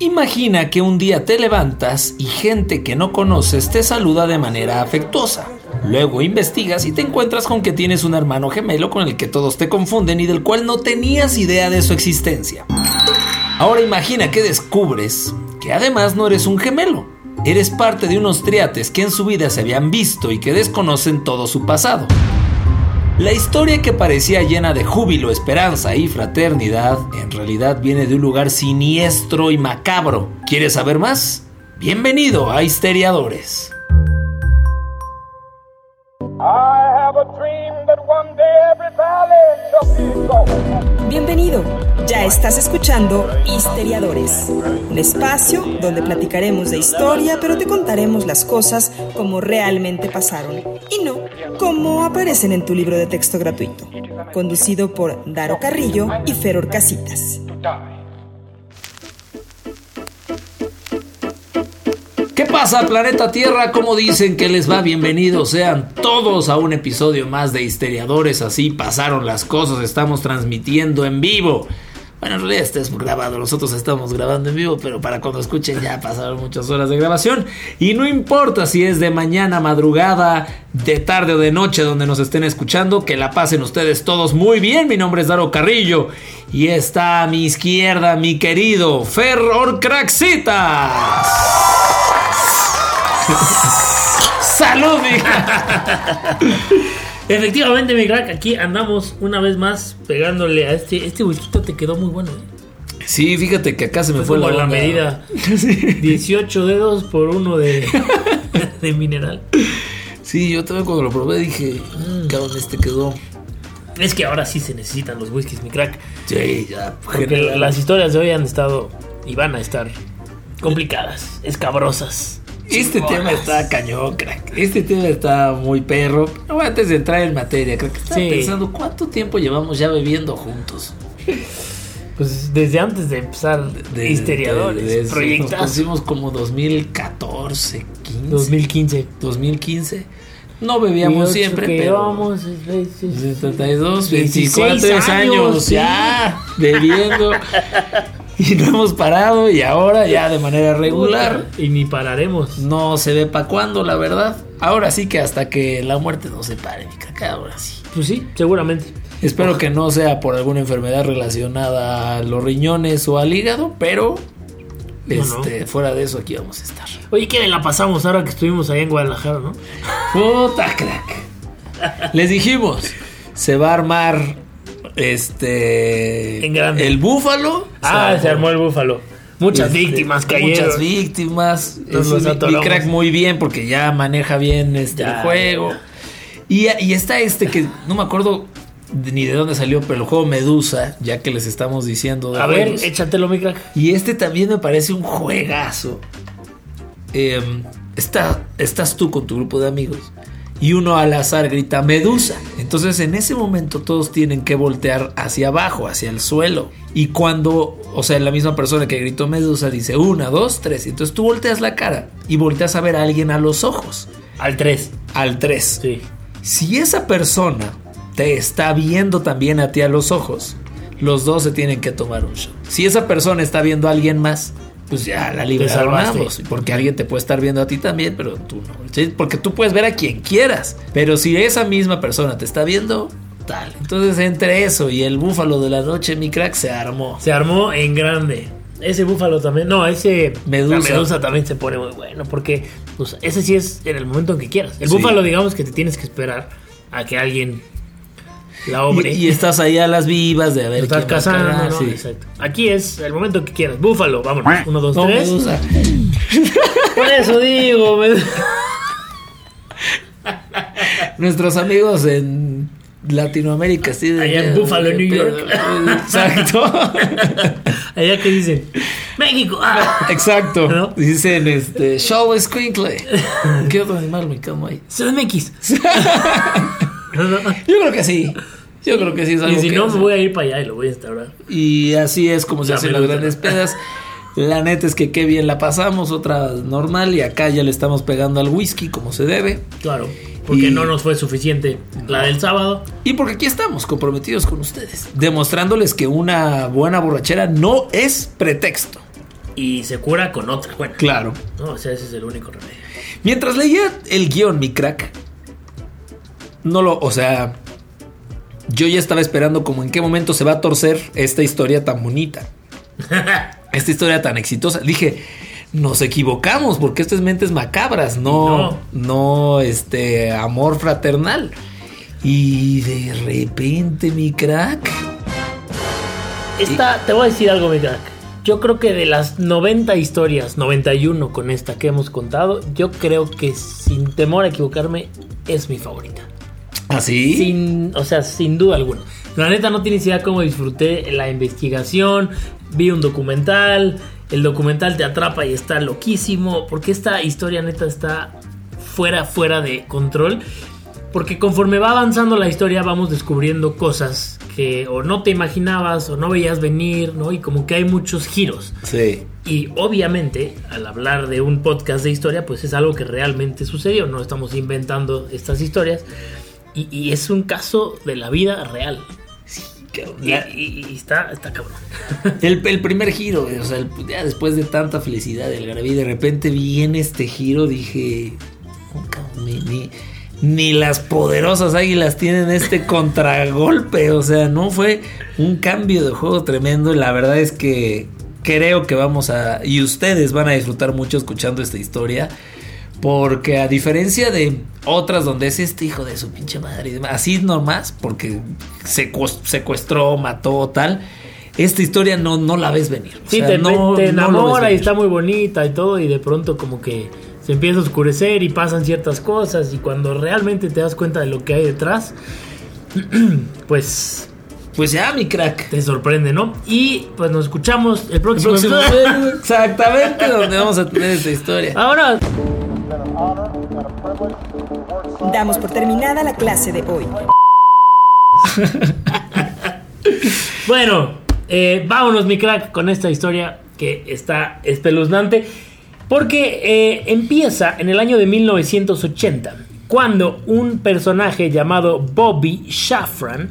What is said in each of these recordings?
Imagina que un día te levantas y gente que no conoces te saluda de manera afectuosa. Luego investigas y te encuentras con que tienes un hermano gemelo con el que todos te confunden y del cual no tenías idea de su existencia. Ahora imagina que descubres que además no eres un gemelo. Eres parte de unos triates que en su vida se habían visto y que desconocen todo su pasado. La historia que parecía llena de júbilo, esperanza y fraternidad, en realidad viene de un lugar siniestro y macabro. ¿Quieres saber más? Bienvenido a Histeriadores. Bienvenido. Ya estás escuchando Histeriadores, un espacio donde platicaremos de historia, pero te contaremos las cosas como realmente pasaron y no como aparecen en tu libro de texto gratuito. Conducido por Daro Carrillo y Feror Casitas. ¿Qué pasa, planeta Tierra? ¿Cómo dicen que les va? Bienvenidos sean todos a un episodio más de Histeriadores. Así pasaron las cosas, estamos transmitiendo en vivo. Bueno, en realidad este es grabado, nosotros estamos grabando en vivo, pero para cuando escuchen ya pasaron muchas horas de grabación. Y no importa si es de mañana, madrugada, de tarde o de noche donde nos estén escuchando, que la pasen ustedes todos muy bien. Mi nombre es Daro Carrillo y está a mi izquierda mi querido Ferror Craxitas. ¡Salud, Efectivamente, mi crack, aquí andamos una vez más pegándole a este. Este whisky te quedó muy bueno. ¿eh? Sí, fíjate que acá se me fue, la, la medida. 18 dedos por uno de, de mineral. Sí, yo también cuando lo probé dije, mmm, cabrón, este quedó. Es que ahora sí se necesitan los whiskies, mi crack. Sí, ya. Porque las historias de hoy han estado y van a estar complicadas, escabrosas. Este tema está cañón, crack. Este tema está muy perro. No, antes de entrar en materia, creo que estaba pensando cuánto tiempo llevamos ya bebiendo juntos. Pues desde antes de empezar de, Histeriadores, proyectos. Nos pusimos como 2014, 15. 2015. 2015. No bebíamos siempre, pero. 72, 24 años, años ya bebiendo. y no hemos parado y ahora ya de manera regular. Y ni pararemos. No se ve para cuándo, la verdad. Ahora sí que hasta que la muerte nos separe, mi caca, ahora sí. Pues sí, seguramente. Espero que no sea por alguna enfermedad relacionada a los riñones o al hígado, pero este, fuera de eso aquí vamos a estar. Oye, ¿qué la pasamos ahora que estuvimos allá en Guadalajara, no? Puta crack. Les dijimos, se va a armar este. El búfalo. Ah, se armó, el búfalo. Muchas este, víctimas cayeron. Muchas víctimas. mi, crack muy bien porque ya maneja bien este el juego. Y, y, está este que no me acuerdo ni de dónde salió, pero el juego Medusa, ya que les estamos diciendo. De A ver, échatelo, mi crack. Y este también me parece un juegazo. Em, está, estás tú con tu grupo de amigos y uno al azar grita Medusa. Entonces en ese momento todos tienen que voltear hacia abajo, hacia el suelo. Y cuando, o sea, la misma persona que gritó Medusa dice una, dos, tres. Y entonces tú volteas la cara y volteas a ver a alguien a los ojos. Al tres. Al tres. Sí. Si esa persona te está viendo también a ti a los ojos, los dos se tienen que tomar un shot. Si esa persona está viendo a alguien más, pues ya la libraron ambos. Porque alguien te puede estar viendo a ti también, pero tú no. Porque tú puedes ver a quien quieras. Pero si esa misma persona te está viendo, tal. Entonces, entre eso y el búfalo de la noche, mi crack se armó. Se armó en grande. Ese búfalo también, no, ese medusa. medusa también se pone muy bueno porque pues, ese sí es en el momento en que quieras. El búfalo, digamos que te tienes que esperar a que alguien y, estás ahí a las vivas de a ver. Estás casando, sí. Exacto. Aquí es el momento que quieras. Búfalo, vámonos. Uno, dos, tres. Por eso digo. Nuestros amigos en Latinoamérica, sí. Allá en Búfalo, New York. Exacto. Allá que dicen, México. Ah. Exacto. Dicen, este, Show Squinkle. ¿Qué otro animal me como ahí? CDMX. Yo creo que sí. Yo creo que sí es algo Y si no, me voy a ir para allá y lo voy a instaurar. Y así es como se hacen las grandes pedas. La neta es que qué bien la pasamos, otra normal, y acá ya le estamos pegando al whisky como se debe. Claro, porque no nos fue suficiente la del sábado. Y porque aquí estamos comprometidos con ustedes, demostrándoles que una buena borrachera no es pretexto. y se cura con otra buena. Claro. No, o sea, ese es el único remedio. Mientras leía el guion, mi crack, no lo, o sea, yo ya estaba esperando como en qué momento se va a torcer esta historia tan bonita. esta historia tan exitosa. Dije, nos equivocamos porque esto es mentes macabras, no, no, este, amor fraternal. Y de repente, mi crack. Esta, te voy a decir algo, mi crack. Yo creo que de las 90 historias, 91 con esta que hemos contado, yo creo que sin temor a equivocarme es mi favorita. ¿Ah, sí? Sin, o sea, sin duda alguna. La neta no tienes idea cómo disfruté la investigación, vi un documental, el documental te atrapa y está loquísimo, porque esta historia neta está fuera, fuera de control. Porque conforme va avanzando la historia vamos descubriendo cosas que o no te imaginabas o no veías venir, ¿no? Y como que hay muchos giros. Sí. Y obviamente, al hablar de un podcast de historia, pues es algo que realmente sucedió, no estamos inventando estas historias. Y, es un caso de la vida real. Sí, y, y, está, está cabrón. El, primer giro, o sea, ya después de tanta felicidad del Garaví, de repente viene este giro, dije, oh, ni, ni, las poderosas águilas tienen este contragolpe, o sea, no fue un cambio de juego tremendo, la verdad es que creo que vamos a, y ustedes van a disfrutar mucho escuchando esta historia. Porque a diferencia de otras donde es este hijo de su pinche madre y demás, así nomás, porque secuestró, mató, tal. Esta historia no, no la ves venir. sí, te, te, enamora y está muy bonita y todo, y de pronto como que se empieza a oscurecer y pasan ciertas cosas, y cuando realmente te das cuenta de lo que hay detrás, pues pues ya, mi crack. Te sorprende, ¿no? Y pues nos escuchamos el próximo, el próximo Exactamente donde vamos a tener esta historia. Ahora. Damos por terminada la clase de hoy. bueno, eh, vámonos, mi crack, con esta historia que está espeluznante. Porque eh, empieza en el año de 1980, cuando un personaje llamado Bobby Shafran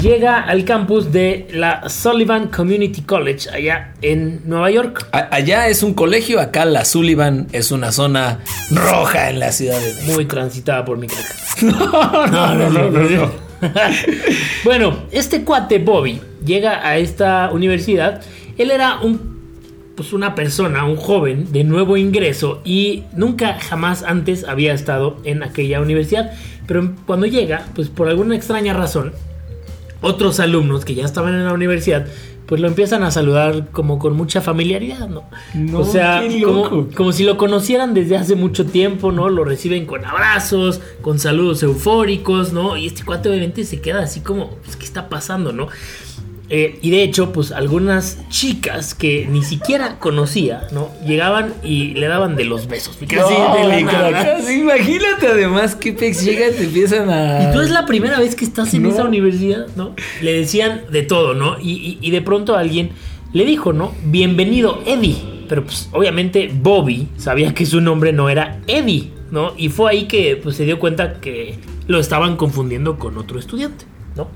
llega al campus de la Sullivan Community College allá en Nueva York. allá es un colegio, acá la Sullivan es una zona roja en la ciudad de Muy transitada por mi crack. no, no, no, no, bueno, este cuate Bobby llega a esta universidad. Él era un pues una persona, un joven de nuevo ingreso y nunca jamás antes había estado en aquella universidad. Pero cuando llega, pues por alguna extraña razón, otros alumnos que ya estaban en la universidad, pues lo empiezan a saludar como con mucha familiaridad, ¿no? o sea, como, como, si lo conocieran desde hace mucho tiempo, ¿no? Lo reciben con abrazos, con saludos eufóricos, ¿no? Y este cuate obviamente se queda así como, pues, ¿qué está pasando, no? Eh, y de hecho, pues algunas chicas que ni siquiera conocía, ¿no? Llegaban y le daban de los besos. imagínate además que pex llega y te empiezan a. Y tú es la primera vez que estás en esa universidad, ¿no? Le decían de todo, ¿no? Y, y, de pronto alguien le dijo, ¿no? Bienvenido, Eddie. Pero pues obviamente Bobby sabía que su nombre no era Eddie, ¿no? Y fue ahí que pues, se dio cuenta que lo estaban confundiendo con otro estudiante, ¿no?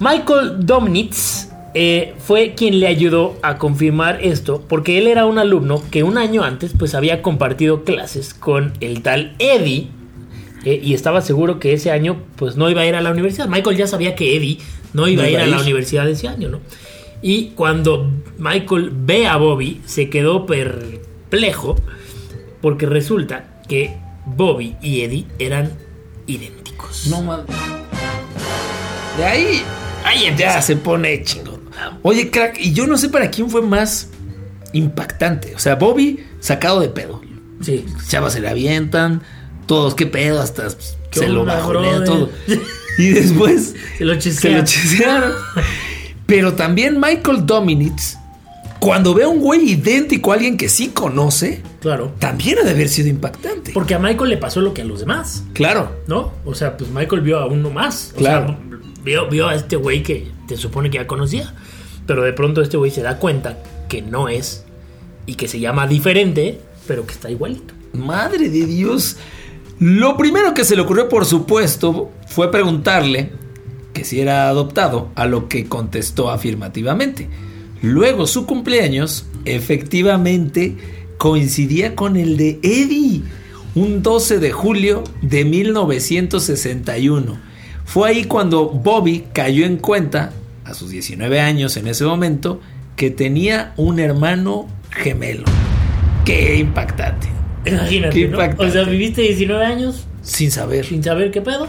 Michael Domnitz eh, fue quien le ayudó a confirmar esto, porque él era un alumno que un año antes pues había compartido clases con el tal Eddie eh, y estaba seguro que ese año pues no iba a ir a la universidad. Michael ya sabía que Eddie no iba a ir a, la universidad ese año, ¿no? Y cuando Michael ve a Bobby se quedó perplejo porque resulta que Bobby y Eddie eran idénticos. No mames. De ahí, ahí ya se pone chingón. Oye, crack, y yo no sé para quién fue más impactante. O sea, Bobby sacado de pedo. Sí. Chavas se le avientan, todos, qué pedo, hasta se lo bajonea todo. Y después se lo chisquearon. Pero también Michael Dominitz, cuando ve a un güey idéntico a alguien que sí conoce, claro. también ha de haber sido impactante. Porque a Michael le pasó lo que a los demás. Claro. ¿No? O sea, pues Michael vio a uno más. claro. Vio, vio a este güey que te supone que ya conocía. Pero de pronto este güey se da cuenta que no es y que se llama diferente, pero que está igualito. Madre de Dios. Lo primero que se le ocurrió, por supuesto, fue preguntarle que si era adoptado, a lo que contestó afirmativamente. Luego su cumpleaños efectivamente coincidía con el de Eddie, un 12 de julio de 1961. Fue ahí cuando Bobby cayó en cuenta, a sus 19 años en ese momento, que tenía un hermano gemelo. Qué impactante. Imagínate, Qué ¿no? impactante. O sea, viviste 19 años Sin saber. sin saber qué pedo.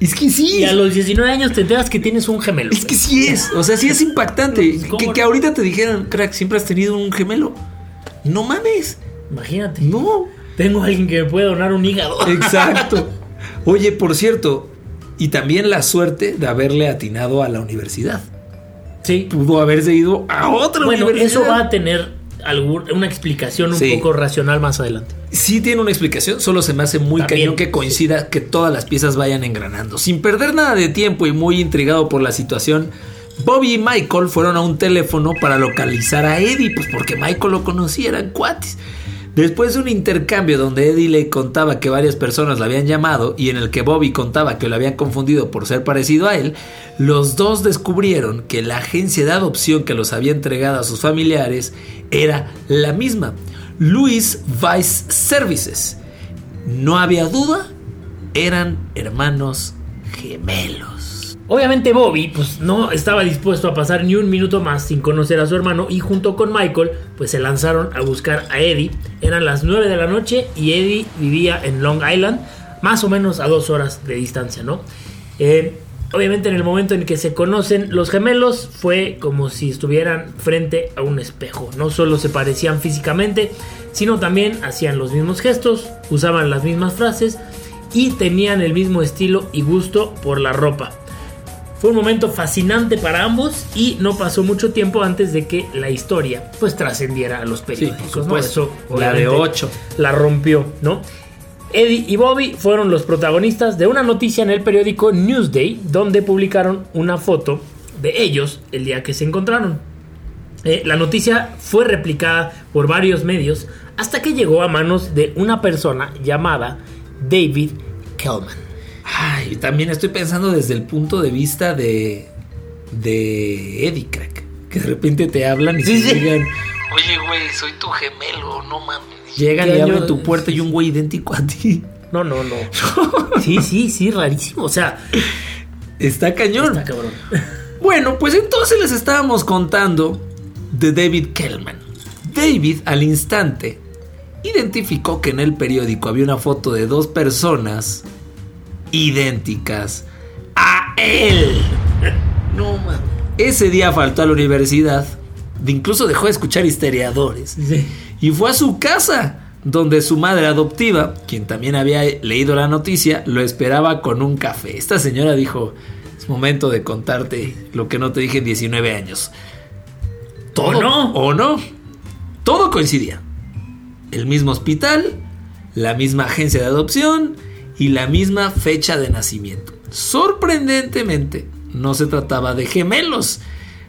Es que sí. Y a los 19 años te enteras que tienes un gemelo. Es que sí es. O sea, sí es impactante. Pues, ¿cómo que, que ahorita te dijeran, crack, siempre has tenido un gemelo. No mames. Imagínate. No. Tengo a alguien que me puede donar un hígado. Exacto. Oye, por cierto, y también la suerte de haberle atinado a la universidad. Sí. Pudo haberse ido a otra Bueno, universidad. eso va a tener algún- una explicación un Sí. poco racional más adelante. Sí tiene una explicación, solo se me hace muy También. cañón que coincida que todas las piezas vayan engranando. Sin perder nada de tiempo y muy intrigado por la situación, Bobby y Michael fueron a un teléfono para localizar a Eddie, pues porque Michael lo conocía, eran cuates. Después de un intercambio donde Eddie le contaba que varias personas la habían llamado y en el que Bobby contaba que lo habían confundido por ser parecido a él, los dos descubrieron que la agencia de adopción que los había entregado a sus familiares era la misma, Louis Vice Services. No había duda, eran hermanos gemelos. Obviamente Bobby pues no estaba dispuesto a pasar ni un minuto más sin conocer a su hermano y junto con Michael pues se lanzaron a buscar a Eddie. Eran las 9 de la noche y Eddie vivía en Long Island, más o menos a dos horas de distancia, ¿no? Eh, obviamente en el momento en que se conocen los gemelos fue como si estuvieran frente a un espejo. No solo se parecían físicamente, sino también hacían los mismos gestos, usaban las mismas frases y tenían el mismo estilo y gusto por la ropa. Fue un momento fascinante para ambos y no pasó mucho tiempo antes de que la historia pues trascendiera a los periódicos. por supuesto. La de obviamente, ocho. La rompió, ¿no? Eddie y Bobby fueron los protagonistas de una noticia en el periódico Newsday donde publicaron una foto de ellos el día que se encontraron. Eh, la noticia fue replicada por varios medios hasta que llegó a manos de una persona llamada David Kellman. Ay, también estoy pensando desde el punto de vista de. de Eddie Crack. Que de repente te hablan y Sí, te sí. digan. Oye, güey, soy tu gemelo, no mames. Llegan ¿Qué y abren tu puerta y un güey idéntico a ti. No, no, no. Sí, sí, sí, rarísimo. O sea, Está cañón. está cabrón. Bueno, pues entonces les estábamos contando de David Kellman. David al instante identificó que en el periódico había una foto de dos personas idénticas a él. No mames. Ese día faltó a la universidad, incluso dejó de escuchar historiadores Sí. y fue a su casa, donde su madre adoptiva, quien también había leído la noticia, lo esperaba con un café. Esta señora dijo, es momento de contarte lo que no te dije en 19 años. ¿O no? ¿O no? Todo coincidía. El mismo hospital, la misma agencia de adopción y la misma fecha de nacimiento. Sorprendentemente, no se trataba de gemelos,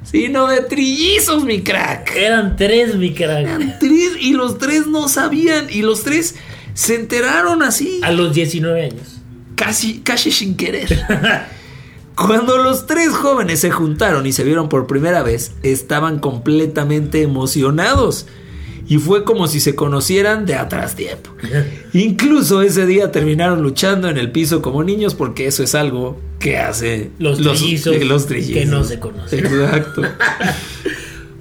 sino de trillizos, mi crack. Eran tres, mi crack. Eran tres y los tres no sabían y los tres se enteraron así, A los 19 años. casi, casi sin querer. Cuando los tres jóvenes se juntaron y se vieron por primera vez, estaban completamente emocionados. Y fue como si se conocieran de atrás tiempo. Incluso ese día terminaron luchando en el piso como niños porque eso es algo que hace Los trillizos los trillizos. que no se conocen. Exacto.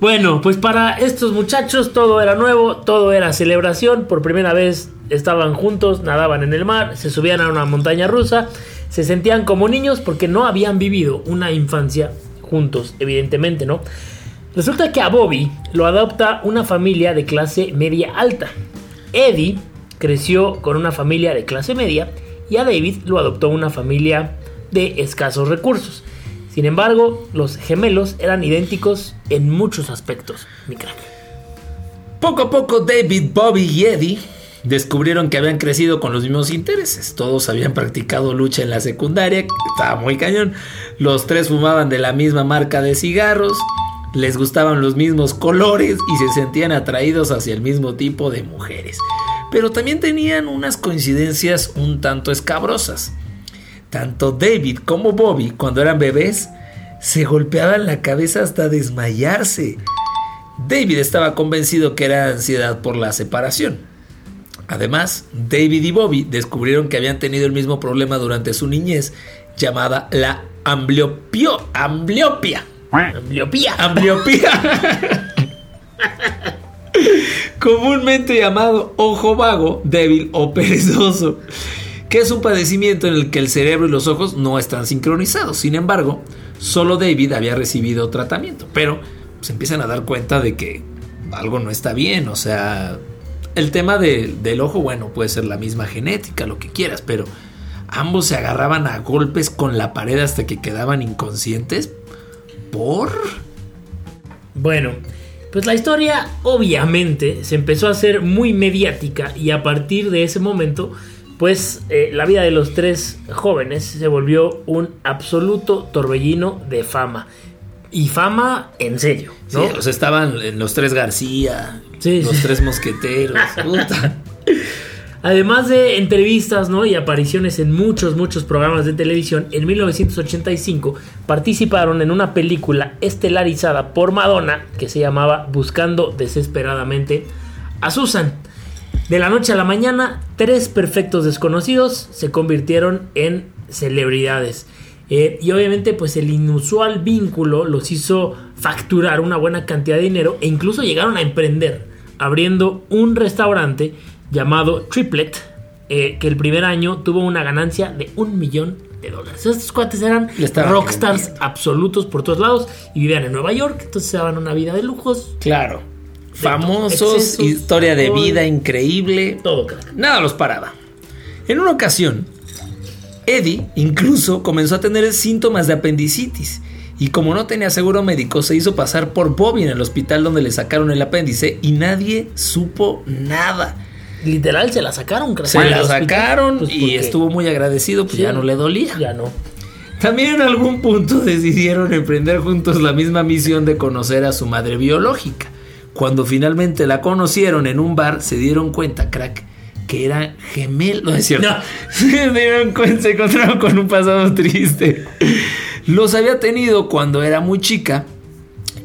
Bueno, pues para estos muchachos todo era nuevo, todo era celebración. Por primera vez estaban juntos, nadaban en el mar, se subían a una montaña rusa, se sentían como niños porque no habían vivido una infancia juntos, evidentemente, ¿no? Resulta que a Bobby lo adopta una familia de clase media alta. Eddie creció con una familia de clase media y a David lo adoptó una familia de escasos recursos. Sin embargo, los gemelos eran idénticos en muchos aspectos, mi. Poco a poco David, Bobby y Eddie descubrieron que habían crecido con los mismos intereses. Todos habían practicado lucha en la secundaria, estaba muy cañón. Los tres fumaban de la misma marca de cigarros, les gustaban los mismos colores y se sentían atraídos hacia el mismo tipo de mujeres. Pero también tenían unas coincidencias un tanto escabrosas. Tanto David como Bobby, cuando eran bebés, se golpeaban la cabeza hasta desmayarse. David estaba convencido que era ansiedad por la separación. Además, David y Bobby descubrieron que habían tenido el mismo problema durante su niñez, llamada la ambliopio, ambliopia. Ambliopía. Ambliopía. Comúnmente llamado ojo vago, débil o perezoso, que es un padecimiento en el que el cerebro y los ojos no están sincronizados. Sin embargo, solo David había recibido tratamiento, pero se empiezan a dar cuenta de que algo no está bien, o sea, el tema del ojo, bueno, puede ser la misma genética, lo que quieras, pero ambos se agarraban a golpes con la pared hasta que quedaban inconscientes. ¿Por? Bueno, pues la historia obviamente se empezó a hacer muy mediática y a partir de ese momento, pues eh, la vida de los tres jóvenes se volvió un absoluto torbellino de fama. Y fama en serio, ¿no? Sí, o sea, estaban en los tres García, Sí, los sí. tres mosqueteros. puta. Además de entrevistas ¿no? y apariciones en muchos, muchos programas de televisión, en 1985 participaron en una película estelarizada por Madonna que se llamaba Buscando desesperadamente a Susan. De la noche a la mañana, tres perfectos desconocidos se convirtieron en celebridades. Eh, y obviamente pues el inusual vínculo los hizo facturar una buena cantidad de dinero e incluso llegaron a emprender abriendo un restaurante llamado Triplet eh, que el primer año tuvo una ganancia de un millón de dólares. Estos cuates eran rockstars absolutos por todos lados y vivían en Nueva York, entonces se daban una vida de lujos, Claro. Famosos, excesos, historia de vida increíble. todo crack. Nada los paraba. En una ocasión, Eddie incluso comenzó a tener síntomas de apendicitis. Y como no tenía seguro médico, se hizo pasar por Bobby en el hospital donde le sacaron el apéndice y nadie supo nada. Literal se la sacaron, crack. Se la sacaron pues, y estuvo muy agradecido, pues Sí. ya no le dolía. Ya no. También en algún punto decidieron emprender juntos la misma misión de conocer a su madre biológica. Cuando finalmente la conocieron en un bar, se dieron cuenta, crack, que eran gemelos. No es cierto. No. Se dieron cuenta, se encontraron con un pasado triste. Los había tenido cuando era muy chica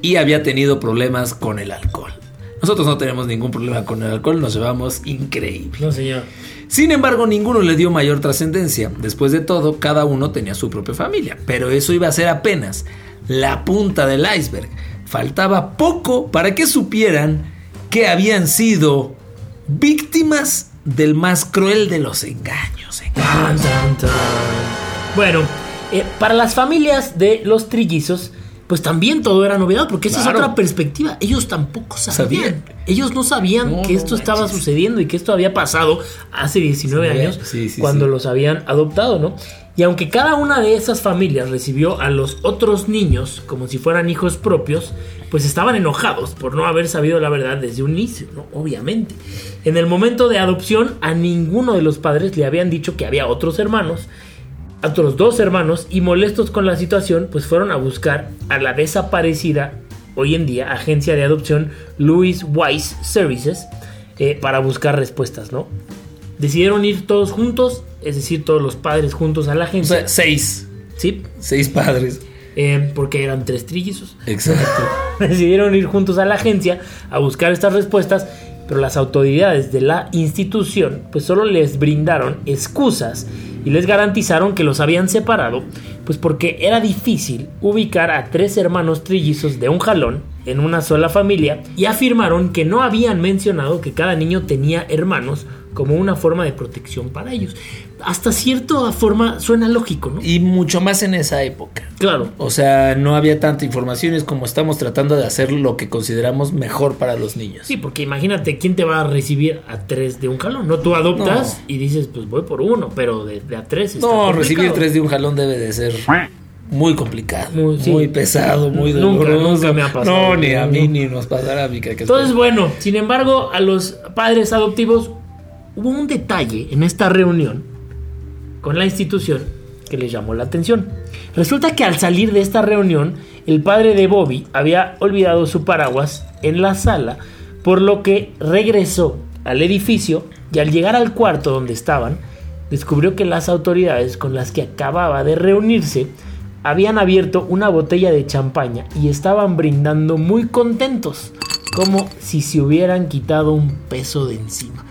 y había tenido problemas con el alcohol. Nosotros no tenemos ningún problema con el alcohol, nos llevamos increíble. No, señor. Sin embargo, ninguno le dio mayor trascendencia. Después de todo, cada uno tenía su propia familia. Pero eso iba a ser apenas la punta del iceberg. Faltaba poco para que supieran que habían sido víctimas del más cruel de los engaños. ¿eh? Bueno, eh, para las familias de los trillizos, pues también todo era novedad, porque esa Claro. es otra perspectiva. Ellos tampoco sabían. Sabían. Ellos no sabían No, que no esto estaba sucediendo y que esto había pasado hace 19 Sí, años sí, sí, cuando los habían adoptado, ¿no? Y aunque cada una de esas familias recibió a los otros niños como si fueran hijos propios, pues estaban enojados por no haber sabido la verdad desde un inicio, ¿no? Obviamente. En el momento de adopción, a ninguno de los padres le habían dicho que había otros hermanos, otros dos hermanos, y molestos con la situación, pues fueron a buscar a la desaparecida, hoy en día, agencia de adopción Louis Wise Services, eh, para buscar respuestas, ¿no? Decidieron ir todos juntos, es decir, todos los padres juntos a la O agencia. sea, seis. sí, Seis padres. eh, porque eran tres trillizos. Exacto. Decidieron ir juntos a la agencia a buscar estas respuestas, pero las autoridades de la institución pues solo les brindaron excusas y les garantizaron que los habían separado, pues porque era difícil ubicar a tres hermanos trillizos de un jalón en una sola familia y afirmaron que no habían mencionado que cada niño tenía hermanos como una forma de protección para ellos. Hasta cierta forma suena lógico, ¿no? Y mucho más en esa época. Claro. O sea, no había tanta información, es como estamos tratando de hacer lo que consideramos mejor para los niños. Sí, porque imagínate quién te va a recibir a tres de un jalón. No, tú adoptas y dices, pues voy por uno, pero de, de a tres está No, complicado. recibir tres de un jalón debe de ser muy complicado, Muy- muy, pesado, muy Nunca, doloroso. nunca me ha pasado. No, ni a mí No. ni nos pasará a mí. que- que Entonces, bueno, sin embargo, a los padres adoptivos hubo un detalle en esta reunión con la institución que les llamó la atención. Resulta que al salir de esta reunión, el padre de Bobby había olvidado su paraguas en la sala, por lo que regresó al edificio y al llegar al cuarto donde estaban, descubrió que las autoridades con las que acababa de reunirse habían abierto una botella de champaña y estaban brindando muy contentos como si se hubieran quitado un peso de encima.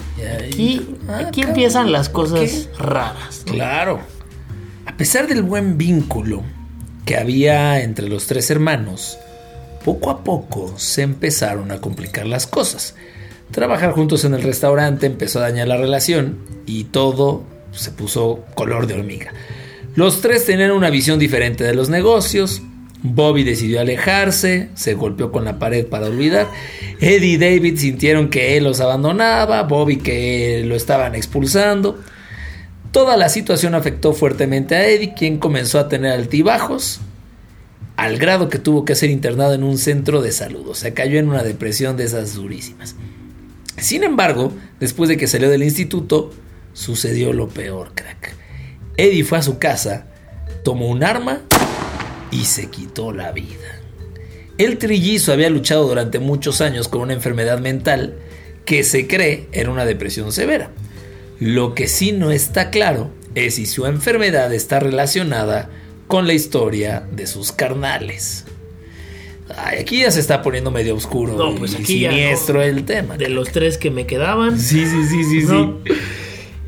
Aquí, Ah, aquí cabrón, empiezan las ¿por cosas raras. ¿no? Claro. A pesar del buen vínculo que había entre los tres hermanos, poco a poco se empezaron a complicar las cosas. Trabajar juntos en el restaurante empezó a dañar la relación y todo se puso color de hormiga. Los tres tenían una visión diferente de los negocios. Bobby decidió alejarse, se golpeó con la pared para olvidar. Eddie y David sintieron que él los abandonaba, Bobby que lo estaban expulsando. Toda la situación afectó fuertemente a Eddie, quien comenzó a tener altibajos, al grado que tuvo que ser internado en un centro de salud. O sea, cayó en una depresión de esas durísimas. Sin embargo, después de que salió del instituto, sucedió lo peor, crack. Eddie fue a su casa, tomó un arma y se quitó la vida. El trillizo había luchado durante muchos años con una enfermedad mental que se cree era una depresión severa. Lo que sí no está claro es si su enfermedad está relacionada con la historia de sus carnales. Ay, aquí ya se está poniendo medio oscuro No, y pues aquí siniestro no. el tema. De los tres que me quedaban. Sí, sí, sí, sí, ¿no? sí.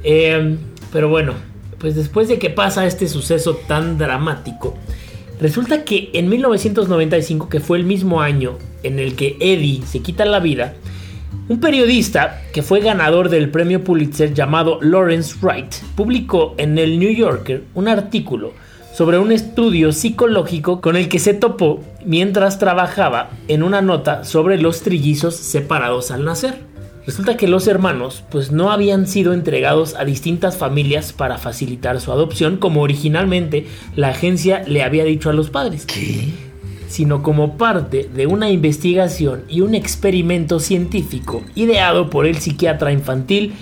Eh, pero bueno, pues después de que pasa este suceso tan dramático, resulta que en 1995, que fue el mismo año en el que Eddie se quita la vida, un periodista que fue ganador del premio Pulitzer llamado Lawrence Wright publicó en el New Yorker un artículo sobre un estudio psicológico con el que se topó mientras trabajaba en una nota sobre los trillizos separados al nacer. Resulta que los hermanos pues no habían sido entregados a distintas familias para facilitar su adopción como originalmente la agencia le había dicho a los padres ¿Qué? sino como parte de una investigación y un experimento científico ideado por el psiquiatra infantil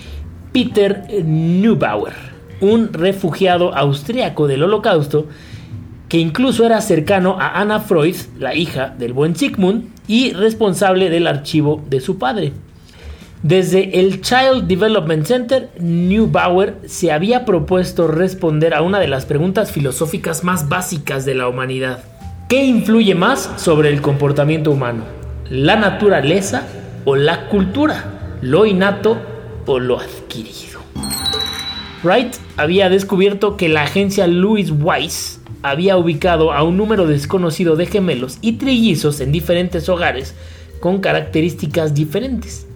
Peter Neubauer, un refugiado austriaco del Holocausto que incluso era cercano a Anna Freud, la hija del buen Sigmund, y responsable del archivo de su padre. Desde el Child Development Center, Neubauer se había propuesto responder a una de las preguntas filosóficas más básicas de la humanidad. ¿Qué influye más sobre el comportamiento humano? ¿La naturaleza o la cultura? ¿Lo innato o lo adquirido? Wright había descubierto que la agencia Louis Weiss había ubicado a un número desconocido de gemelos y trillizos en diferentes hogares con características diferentes.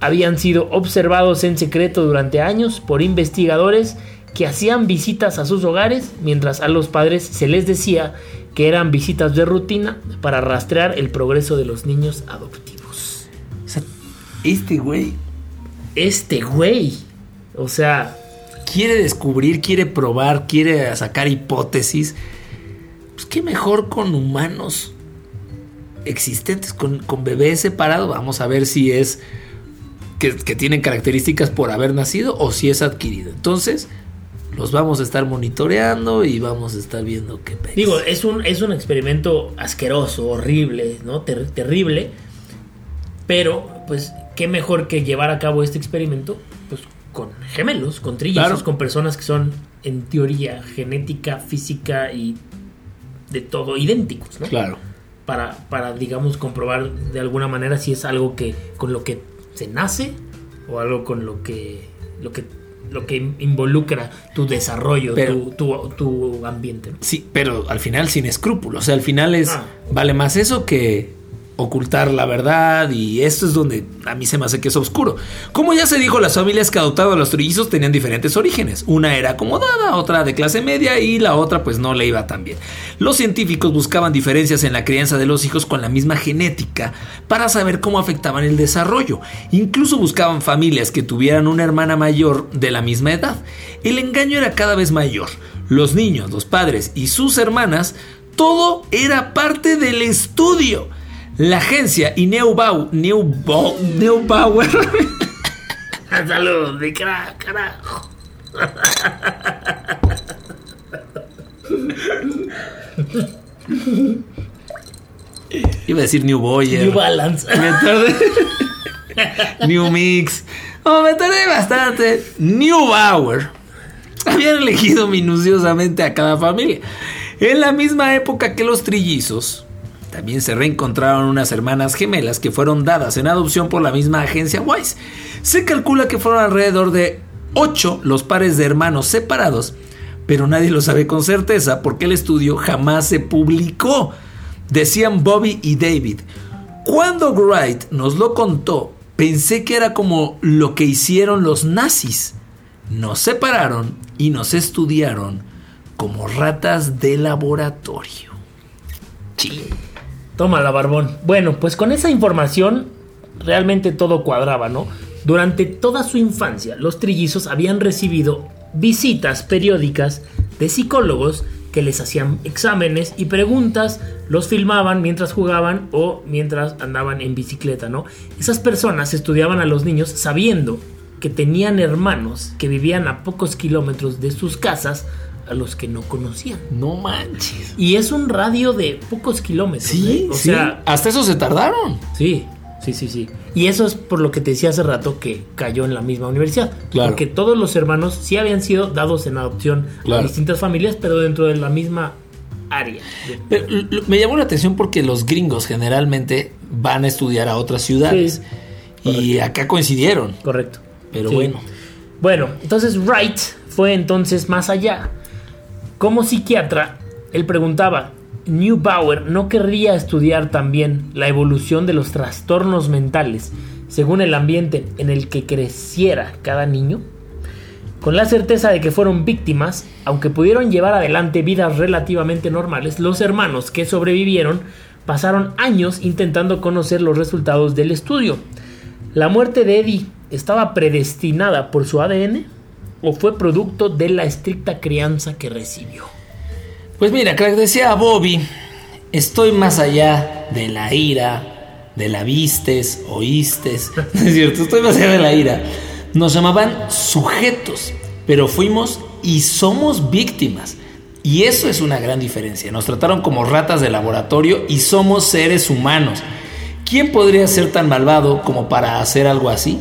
Habían sido observados en secreto durante años por investigadores que hacían visitas a sus hogares mientras a los padres se les decía que eran visitas de rutina para rastrear el progreso de los niños adoptivos. O sea, este güey Este güey, o sea, quiere descubrir, quiere probar, quiere sacar hipótesis. Pues qué mejor con humanos existentes, con, con bebés separados. Vamos a ver si es que, que tienen características por haber nacido o si es adquirido. Entonces, los vamos a estar monitoreando y vamos a estar viendo qué pex. Digo, es un, es un experimento asqueroso, horrible, ¿no? Ter- terrible. Pero, pues, qué mejor que llevar a cabo este experimento, pues, con gemelos, con trillizos, Claro. con personas que son, en teoría, genética, física y de todo idénticos, ¿no? Claro. Para, para, digamos, comprobar de alguna manera si es algo que con lo que se nace o algo con lo que, lo que, lo que involucra tu desarrollo, Pero- tu, tu, tu ambiente. ¿no? Sí, pero al final sin escrúpulos. O sea, al final es. Ah. Vale más eso que ocultar la verdad. Y esto es donde a mí se me hace que es oscuro. Como ya se dijo, las familias que adoptaban a los trillizos tenían diferentes orígenes. Una era acomodada, otra de clase media y la otra pues no le iba tan bien. Los científicos buscaban diferencias en la crianza de los hijos con la misma genética para saber cómo afectaban el desarrollo. Incluso buscaban familias que tuvieran una hermana mayor de la misma edad. El engaño era cada vez mayor. Los niños, los padres y sus hermanas, todo era parte del estudio. La agencia y Neubau, Neubau, Neubauer Saludos, de cara- carajo. Iba a decir New Boyer. New Balance. Me tardé. New Mix. Oh, me tardé bastante. New Bauer. Habían elegido minuciosamente a cada familia. En la misma época que los trillizos, También se reencontraron unas hermanas gemelas que fueron dadas en adopción por la misma agencia Wise. Se calcula que fueron alrededor de 8 los pares de hermanos separados, pero nadie lo sabe con certeza porque el estudio jamás se publicó. Decían Bobby y David. Cuando Wright nos lo contó, pensé que era como lo que hicieron los nazis. Nos separaron y nos estudiaron como ratas de laboratorio. Sí. Toma la barbón. Bueno, pues con esa información realmente todo cuadraba, ¿no? Durante toda su infancia, los trillizos habían recibido visitas periódicas de psicólogos que les hacían exámenes y preguntas, los filmaban mientras jugaban o mientras andaban en bicicleta, ¿no? Esas personas estudiaban a los niños sabiendo que tenían hermanos que vivían a pocos kilómetros de sus casas a los que no conocían. No manches. Y es un radio de pocos kilómetros. Sí, ¿eh? o sí. sea, hasta eso se tardaron. sí, sí, sí, sí. Y eso es por lo que te decía hace rato que cayó en la misma universidad. Claro. Porque todos los hermanos sí habían sido dados en adopción Claro. a distintas familias, pero dentro de la misma área. Pero, me llamó la atención porque los gringos generalmente van a estudiar a otras ciudades. Sí, y acá coincidieron. Correcto. Pero Sí. bueno. Bueno, entonces Wright fue entonces más allá. Como psiquiatra, él preguntaba, Neubauer no querría estudiar también la evolución de los trastornos mentales según el ambiente en el que creciera cada niño. Con la certeza de que fueron víctimas, aunque pudieron llevar adelante vidas relativamente normales, los hermanos que sobrevivieron pasaron años intentando conocer los resultados del estudio. ¿La muerte de Eddie estaba predestinada por su ADN o fue producto de la estricta crianza que recibió? Pues mira, crack, decía Bobby, estoy más allá de la ira, de la vistes, oístes. No es cierto, estoy más allá de la ira. Nos llamaban sujetos, pero fuimos y somos víctimas. Y eso es una gran diferencia. Nos trataron como ratas de laboratorio y somos seres humanos. ¿Quién podría ser tan malvado como para hacer algo así?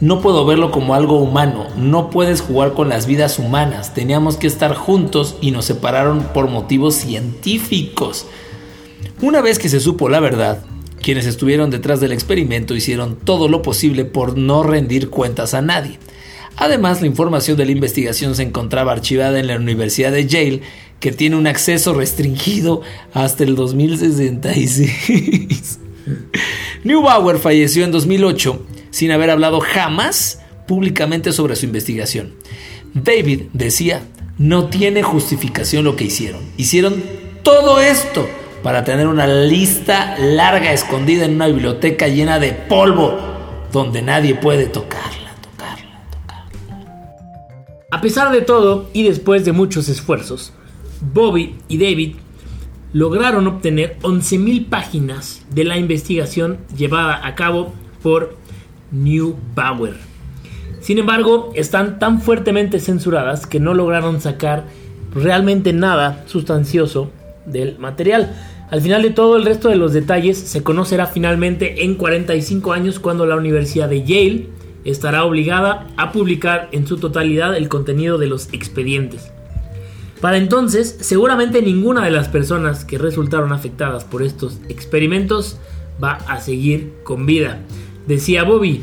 No puedo verlo como algo humano. No puedes jugar con las vidas humanas. Teníamos que estar juntos y nos separaron por motivos científicos. Una vez que se supo la verdad, quienes estuvieron detrás del experimento hicieron todo lo posible por no rendir cuentas a nadie. Además, la información de la investigación se encontraba archivada en la Universidad de Yale, que tiene un acceso restringido hasta el 2066. Neubauer falleció en 2008 sin haber hablado jamás públicamente sobre su investigación. David decía, no tiene justificación lo que hicieron. Hicieron todo esto para tener una lista larga escondida en una biblioteca llena de polvo donde nadie puede tocarla. A pesar de todo y después de muchos esfuerzos, Bobby y David lograron obtener 11.000 páginas de la investigación llevada a cabo por Neubauer. Sin embargo, están tan fuertemente censuradas que no lograron sacar realmente nada sustancioso del material. Al final de todo, el resto de los detalles se conocerá finalmente en 45 años cuando la Universidad de Yale estará obligada a publicar en su totalidad el contenido de los expedientes. Para entonces, seguramente ninguna de las personas que resultaron afectadas por estos experimentos va a seguir con vida. Decía Bobby,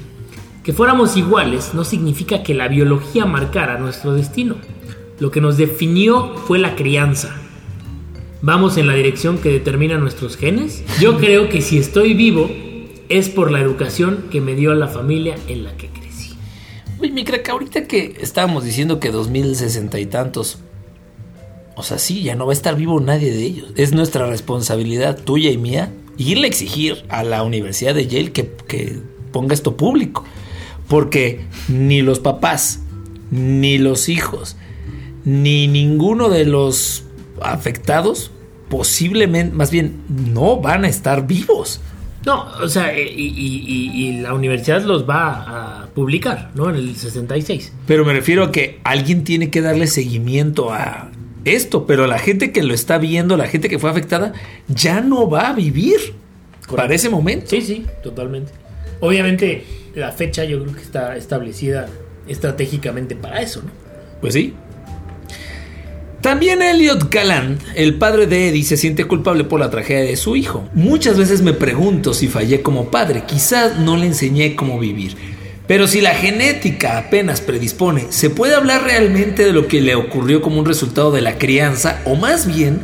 que fuéramos iguales no significa que la biología marcara nuestro destino. Lo que nos definió fue la crianza. ¿Vamos en la dirección que determina nuestros genes? Yo creo que si estoy vivo es por la educación que me dio la familia en la que crecí. Uy, mi crack, ahorita que estábamos diciendo que 2060 y tantos, o sea, sí, ya no va a estar vivo nadie de ellos. Es nuestra responsabilidad, tuya y mía, irle a exigir a la Universidad de Yale que, que ponga esto público. Porque ni los papás, ni los hijos, ni ninguno de los afectados posiblemente, más bien, no van a estar vivos. No, o sea, y, y- y- y la universidad los va a publicar, ¿no? En el 66. Pero me refiero a que alguien tiene que darle seguimiento a esto, pero la gente que lo está viendo, la gente que fue afectada, ya no va a vivir para ese momento. Sí, sí, totalmente. Obviamente, la fecha yo creo que está establecida estratégicamente para eso, ¿no? Pues sí. También Elliot Galland, el padre de Eddie, se siente culpable por la tragedia de su hijo. Muchas veces me pregunto si fallé como padre, quizás no le enseñé cómo vivir. Pero si la genética apenas predispone, ¿se puede hablar realmente de lo que le ocurrió como un resultado de la crianza o más bien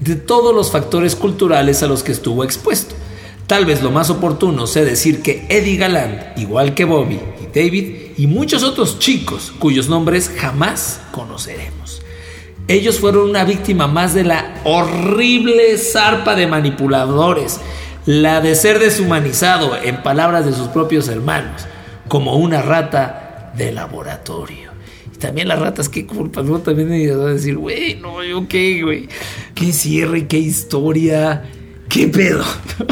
de todos los factores culturales a los que estuvo expuesto? Tal vez lo más oportuno sea decir que Eddie Galland, igual que Bobby y David, y muchos otros chicos cuyos nombres jamás conoceremos. Ellos fueron una víctima más de la horrible zarpa de manipuladores, la de ser deshumanizado, en palabras de sus propios hermanos, como una rata de laboratorio. Y también las ratas, qué culpa, ¿no? También a decir, güey, no, yo qué, güey. Qué cierre, qué historia. ¿Qué pedo?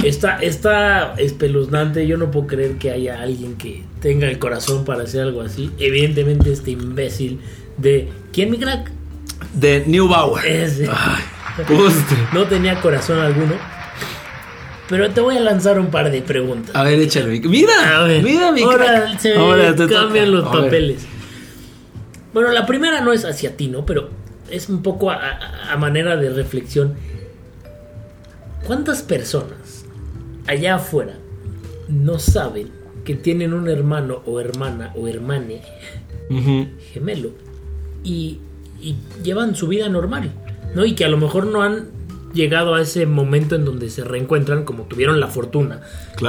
Está, está espeluznante. Yo no puedo creer que haya alguien que tenga el corazón para hacer algo así. Evidentemente, este imbécil de. ¿Quién, mi crack? De Neubauer. Ese. no tenía corazón alguno. Pero te voy a lanzar un par de preguntas. A ver, échale. Mira, mira, mi Ahora se Ahora cambian los papeles. Bueno, la primera no es hacia ti, ¿no? Pero es un poco a manera de reflexión ¿Cuántas personas allá afuera no saben que tienen un hermano o hermana o hermane gemelo y, llevan su vida normal? ¿no? Y que a lo mejor no han llegado a ese momento en donde se reencuentran como tuvieron la fortuna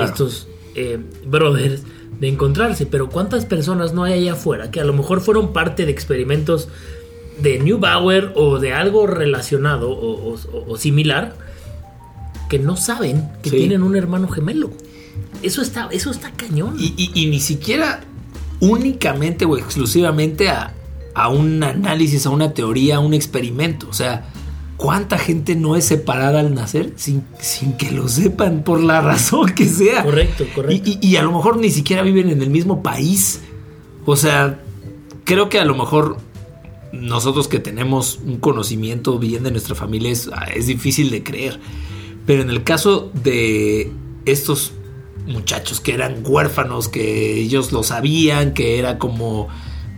estos eh, brothers de encontrarse. Pero ¿cuántas personas no hay allá afuera que a lo mejor fueron parte de experimentos de New Bauer o de algo relacionado o similar? Que no saben que tienen un hermano gemelo. Eso está, eso está cañón. Y, ni siquiera únicamente o exclusivamente a, a, un análisis, a una teoría, a un experimento. O sea, ¿cuánta gente no es separada al nacer sin, sin que lo sepan por la razón que sea? Correcto, correcto. Y, y a lo mejor ni siquiera viven en el mismo país. O sea, creo que a lo mejor nosotros que tenemos un conocimiento bien de nuestra familia es, es difícil de creer. Pero en el caso de estos muchachos que eran huérfanos, que ellos lo sabían, que era como,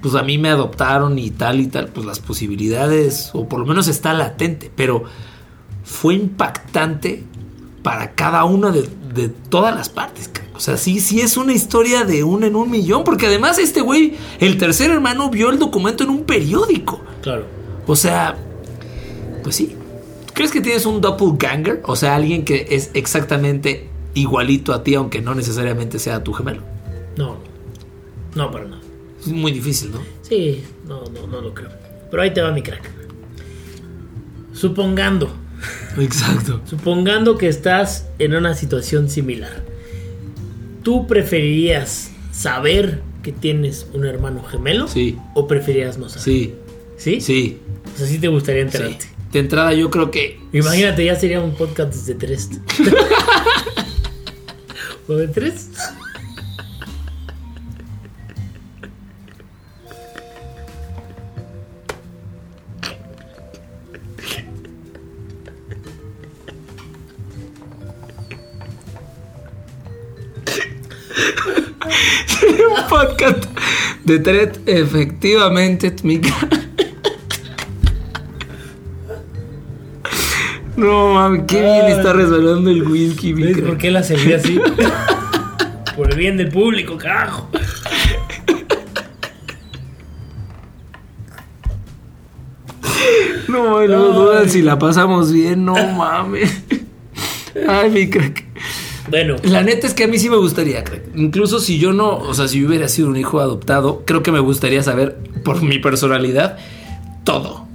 pues a mí me adoptaron y tal y tal, pues las posibilidades, o por lo menos está latente, pero fue impactante para cada una de, todas las partes. O sea, sí, sí es una historia de un en un millón, porque además este güey, el tercer hermano, vio el documento en un periódico. Claro. O sea, pues sí, ¿Crees que tienes un doppelganger? O sea, alguien que es exactamente igualito a ti, aunque no necesariamente sea tu gemelo. No, no, para nada. Es muy difícil, ¿no? Sí, no, no, no lo creo. Pero ahí te va mi crack. Supongando. Exacto. supongando que estás en una situación similar. ¿Tú preferirías saber que tienes un hermano gemelo? Sí. ¿O preferirías no saber? Sí. ¿Sí? Sí. O sea, sí te gustaría enterarte de entrada yo creo que... Imagínate, ya sería un podcast desde tres. ¿O de tres? un podcast de tres, efectivamente, Mica. No mames, qué bien está resbalando el whisky, ¿Ves por qué la serví así? por el bien del público, carajo. No, no dudan si la pasamos bien, no mames. Ay, mi crack. Bueno. La neta es que a mí sí me gustaría, crack. Incluso si yo no, o sea, si yo hubiera sido un hijo adoptado, creo que me gustaría saber, por mi personalidad, todo.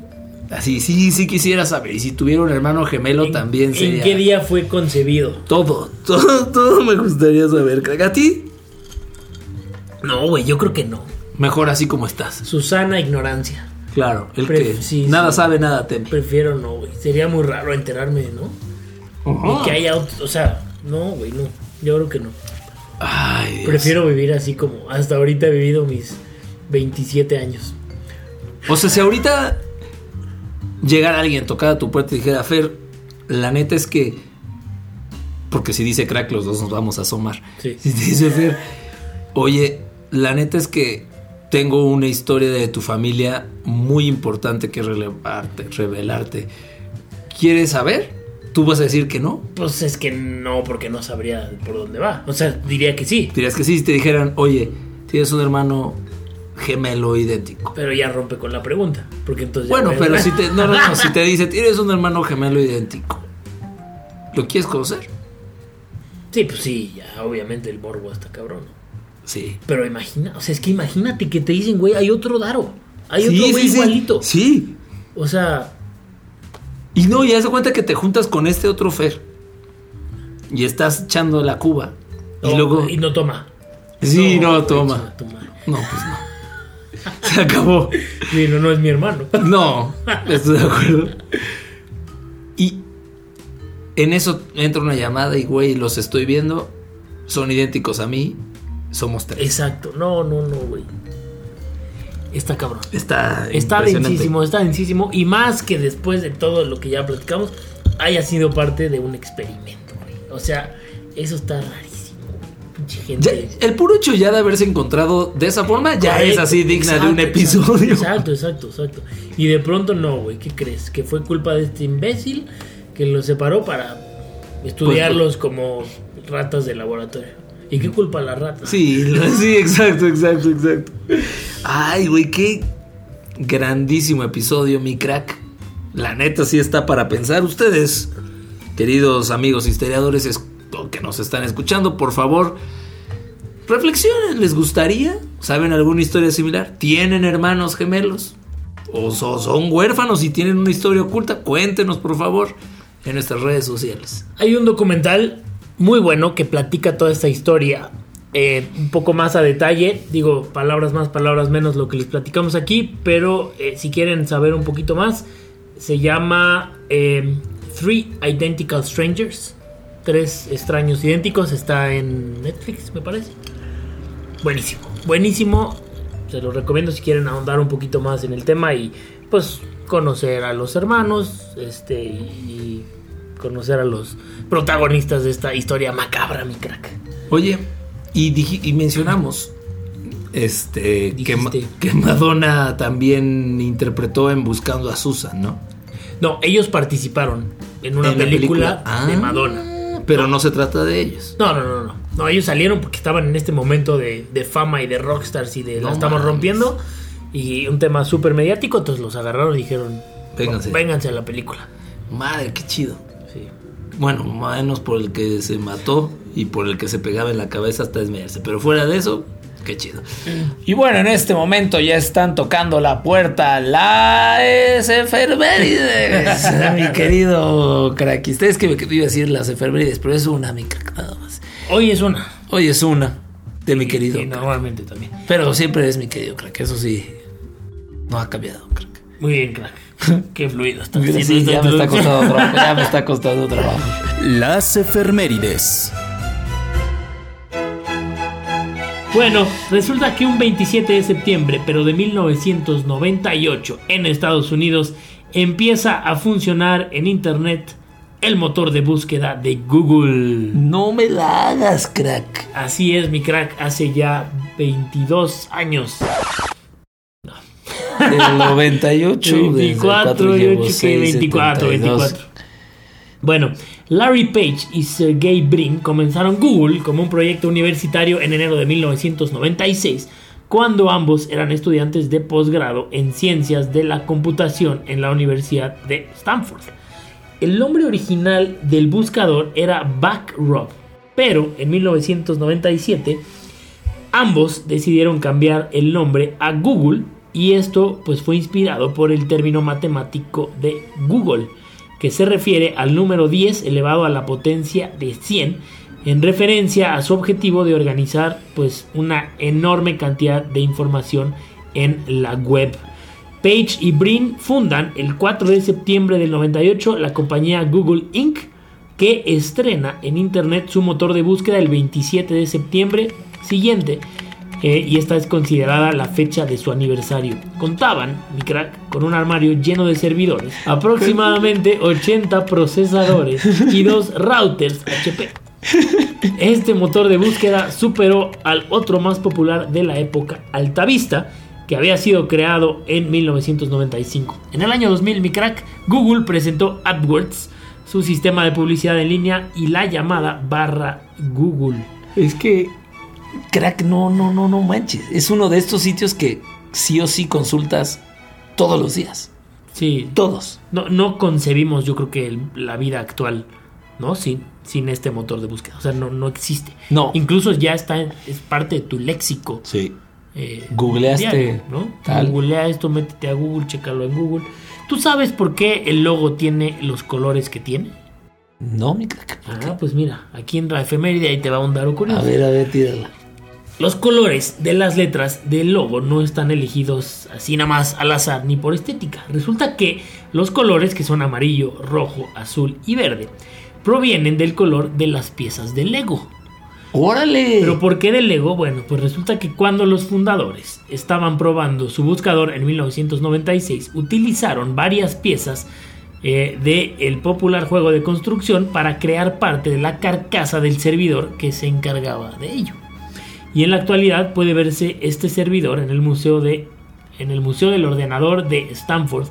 Así, sí, sí quisiera saber. Y si tuviera un hermano gemelo también sería. ¿En qué día fue concebido? Todo, todo, todo me gustaría saber. ¿A ti? No, güey, yo creo que no. Mejor así como estás. Susana ignorancia. Claro, el que nada sabe, nada teme. Prefiero no, güey. Sería muy raro enterarme, ¿no? Y que haya otro, o sea, no, güey, no. Yo creo que no. Ay, Prefiero vivir así como hasta ahorita he vivido mis 27 años. O sea, si ahorita llegar alguien, tocar a tu puerta y dijera, Fer, la neta es que. Porque si dice crack, los dos nos vamos a asomar. Si te dice Fer, oye, la neta es que tengo una historia de tu familia muy importante que relevarte, revelarte. ¿Quieres saber? ¿Tú vas a decir que no? Pues es que no, porque no sabría por dónde va. O sea, diría que sí. Dirías que sí si te dijeran, oye, tienes un hermano gemelo idéntico. Pero ya rompe con la pregunta. Porque entonces. ya Bueno, pero si te, no, no, no, si te dice, tienes un hermano gemelo idéntico, ¿lo quieres conocer? Sí, pues sí, ya, obviamente el morbo está cabrón. Sí. Pero imagina, o sea, es que imagínate que te dicen, güey, hay otro Daro. Hay otro güey sí, igualito. Sí. O sea, Y no, y haz de cuenta que te juntas con este otro Fer. Y estás echando la cuba. Y no, luego. y no toma. sí, no, toma. No, pues no. Se acabó. Sí, no, no es mi hermano. No, estoy de acuerdo. Y en eso entra una llamada y, güey, los estoy viendo. Son idénticos a mí. Somos tres. Exacto. No, no, no, güey. Está cabrón. Está, Está densísimo, está densísimo. Y más que después de todo lo que ya platicamos, haya sido parte de un experimento, güey. O sea, eso está rarísimo. Ya, el puro hecho ya de haberse encontrado de esa forma ya Correcto, es así digna de un episodio. Exacto, exacto, exacto. Y de pronto no, güey. ¿Qué crees? Que fue culpa de este imbécil que los separó para estudiarlos como ratas de laboratorio. ¿Y qué culpa la rata? Sí, sí, exacto, exacto, exacto. Ay, güey, qué grandísimo episodio, mi crack. La neta sí está para pensar. Ustedes, queridos amigos historiadores es- que nos están escuchando, por favor, reflexionen. ¿Les gustaría? ¿Saben alguna historia similar? ¿Tienen hermanos gemelos? ¿O so- son huérfanos y tienen una historia oculta? Cuéntenos, por favor, en nuestras redes sociales. Hay un documental muy bueno que platica toda esta historia eh, un poco más a detalle. Digo, palabras más, palabras menos lo que les platicamos aquí. Pero eh, si quieren saber un poquito más, se llama eh, Three Identical Strangers. Tres extraños idénticos. Está en Netflix, me parece. Buenísimo, buenísimo. Se los recomiendo si quieren ahondar un poquito más en el tema y pues conocer a los hermanos, este y conocer a los protagonistas de esta historia macabra, mi crack. Oye, y, y mencionamos este que, Ma- Dijiste. que Madonna también interpretó en Buscando a Susan, ¿no? No, ellos participaron en una En película, Ah, de Madonna. Pero no se trata de ellos. No, no, no, no. No, ellos salieron porque estaban en este momento de, de fama y de rockstars y de la No estamos mames. rompiendo. Y un tema súper mediático, entonces los agarraron y dijeron, Vénganse. vénganse a la película. Madre, qué chido. Sí. Bueno, menos por el que se mató y por el que se pegaba en la cabeza hasta desmayarse. Pero fuera de eso, qué chido. Y bueno, en este momento ya están tocando la puerta las efemérides. mi querido crack. Ustedes que me iba a decir las efemérides, pero es una, mi crack, nada más. Hoy es una. Hoy es una de mi querido. Y normalmente también. Pero siempre es mi querido crack. Eso sí, no ha cambiado, crack. Muy bien, crack. Qué fluido está. Sí, esta ya me está costando trabajo. Ya me está costando trabajo. Las efemérides. Bueno, resulta que un 27 de septiembre, pero de 1998, en Estados Unidos, empieza a funcionar en Internet el motor de búsqueda de Google. No me la hagas, crack. Así es, mi crack, hace ya 22 años. Del 98. desde el 24, llevo yo chequé seis, 24, 72. 24. Bueno, Larry Page y Sergey Brin comenzaron Google como un proyecto universitario en enero de 1996, cuando ambos eran estudiantes de posgrado en ciencias de la computación en la Universidad de Stanford. El nombre original del buscador era Backrub, pero en 1997 ambos decidieron cambiar el nombre a Google y esto pues fue inspirado por el término matemático de Google, que se refiere al número 10 elevado a la potencia de 100 en referencia a su objetivo de organizar pues una enorme cantidad de información en la web. Page y Brin fundan el 4 de septiembre del 98 la compañía Google Inc., que estrena en Internet su motor de búsqueda el 27 de septiembre siguiente. Eh, y esta es considerada la fecha de su aniversario. Contaban, mi crack, con un armario lleno de servidores, aproximadamente 80 procesadores y dos routers HP. Este motor de búsqueda superó al otro más popular de la época, Altavista, que había sido creado en 1995. En el año 2000, mi crack, Google presentó AdWords, su sistema de publicidad en línea y la llamada barra Google. Es que, crack, no, no, no, no manches. Es uno de estos sitios que sí o sí consultas todos los días. Sí, Todos. no, no concebimos, yo creo que el- la vida actual, ¿no? Sin, sin este motor de búsqueda. O sea, no, no existe. No. Incluso ya está, es parte de tu léxico. Sí. eh, Googleaste diario, ¿no? tal. Googlea esto, métete a Google, chécalo en Google. ¿Tú sabes por qué el logo tiene los colores que tiene? No, mi crack. Ah, pues mira, aquí en la efeméride ahí te va un daro curioso. A ver, a ver, tírala. Los colores de las letras del logo no están elegidos así nada más al azar ni por estética. Resulta que los colores, que son amarillo, rojo, azul y verde, provienen del color de las piezas del Lego. ¡Órale! ¿Pero por qué del Lego? Bueno, pues resulta que cuando los fundadores estaban probando su buscador en 1996, utilizaron varias piezas eh, del popular juego de construcción para crear parte de la carcasa del servidor que se encargaba de ello. Y en la actualidad puede verse este servidor en el museo de en el museo del ordenador de Stanford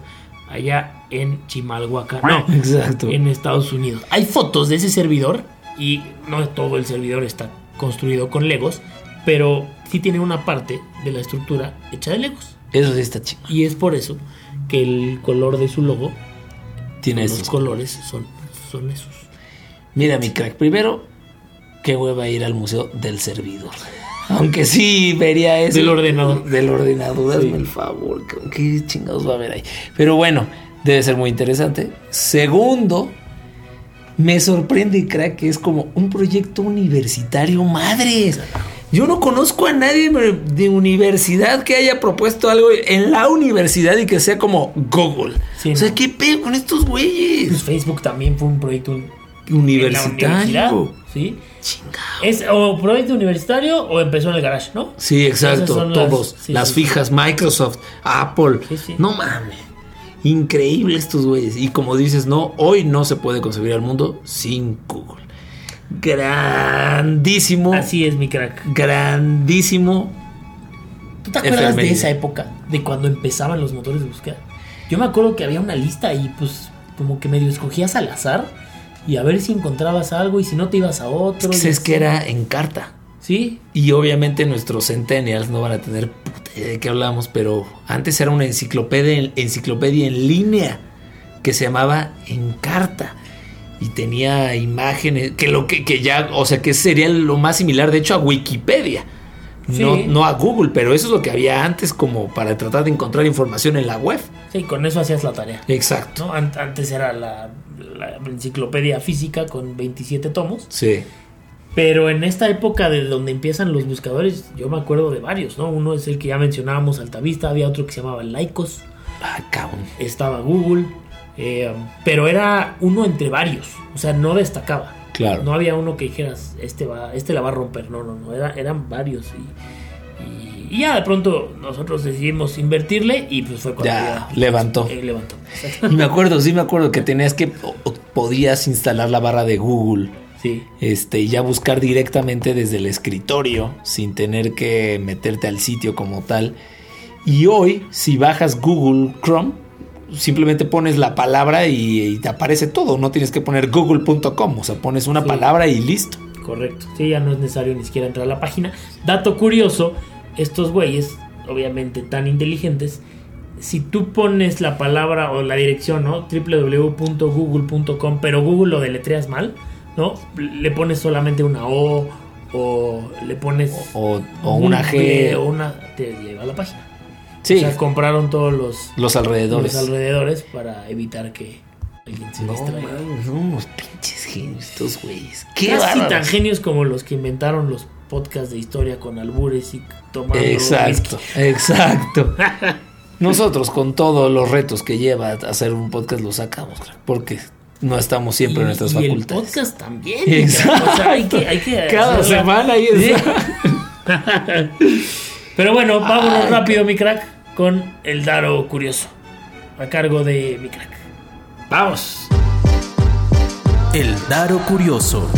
allá en Chimalhuacán, no, Exacto. en Estados Unidos. Hay fotos de ese servidor y no todo el servidor está construido con Legos, pero sí tiene una parte de la estructura hecha de Legos. Eso sí está chido. Y es por eso que el color de su logo, Tiene los esos. colores son, son esos. Mira, mi crack. Primero, qué hueva ir al museo del servidor. Aunque sí vería eso. Del ordenador. Del ordenador, hazme el favor. ¿qué- ¿Qué chingados va a haber ahí? Pero bueno, debe ser muy interesante. Segundo, me sorprende, crack, que es como un proyecto universitario, madres. Yo no conozco a nadie de universidad que haya propuesto algo en la universidad y que sea como Google. Sí, o sea, no. ¿qué pedo con estos Pues güeyes? Facebook también fue un proyecto Universitario. ¿sí? Chingado. Es o proyecto universitario o empezó en el garage, ¿no? Sí, exacto. las- Todos. sí, las sí, fijas, Microsoft, Apple. No mames. Increíble estos güeyes. Y como dices, no, hoy no se puede concebir al mundo sin Google. Grandísimo. Así es, mi crack. Grandísimo. ¿Tú te acuerdas de esa época? De cuando empezaban los motores de búsqueda. Yo me acuerdo que había una lista y pues como que medio escogías al azar y a ver si encontrabas algo y si no te ibas a otro. y Es así. que era en carta. Sí, Y obviamente nuestros centennials no van a tener puta idea de qué hablamos, pero antes era una enciclopedia, enciclopedia en línea que se llamaba Encarta y tenía imágenes que lo que, que ya, o sea, que sería lo más similar de hecho a Wikipedia. No, Sí. no a Google, pero eso es lo que había antes como para tratar de encontrar información en la web. sí, con eso hacías la tarea. Exacto. Antes era la, la enciclopedia física con 27 tomos. Sí. Pero en esta época de donde empiezan los buscadores, yo me acuerdo de varios, ¿no? Uno es el que ya mencionábamos, Altavista, había otro que se llamaba Lycos, Ah, cabrón. estaba Google, eh, pero era uno entre varios, o sea, no destacaba. Claro. No había uno que dijeras, este va, este la va a romper, no, no, no, era- eran varios y, y- y ya de pronto nosotros decidimos invertirle y pues fue cuando Ya, ya, levantó. eh, levantó. Y me acuerdo, sí me acuerdo que tenías que, o- podías instalar la barra de Google. Sí, este, y ya buscar directamente desde el escritorio sin tener que meterte al sitio como tal. Y hoy, si bajas Google Chrome, simplemente pones la palabra y, y te aparece todo. No tienes que poner google.com, o sea, pones una Sí. palabra y listo. correcto. Sí, ya no es necesario ni siquiera entrar a la página. Dato curioso, estos güeyes, obviamente tan inteligentes, si tú pones la palabra o la dirección, ¿no? www.google.com, pero Google lo deletreas mal, ¿no? Le pones solamente una O o le pones O, o una G. o una te lleva a la página. Sí, O sea, compraron todos los, los alrededores. los alrededores para evitar que alguien se No, distraiga. mames, son unos pinches genios estos güeyes. Qué Casi bárbaros. tan genios como los que inventaron los podcasts de historia con albures y tomando Exacto, whisky. exacto. Nosotros con todos los retos que lleva hacer un podcast lo sacamos, porque no estamos siempre en nuestras y el facultades. podcast también. Exacto. O sea, hay que, hay que Cada semana ahí está. Pero bueno, vámonos Ay, rápido, mi crack, con el Daro Curioso. A cargo de mi crack. Vamos. El Daro Curioso.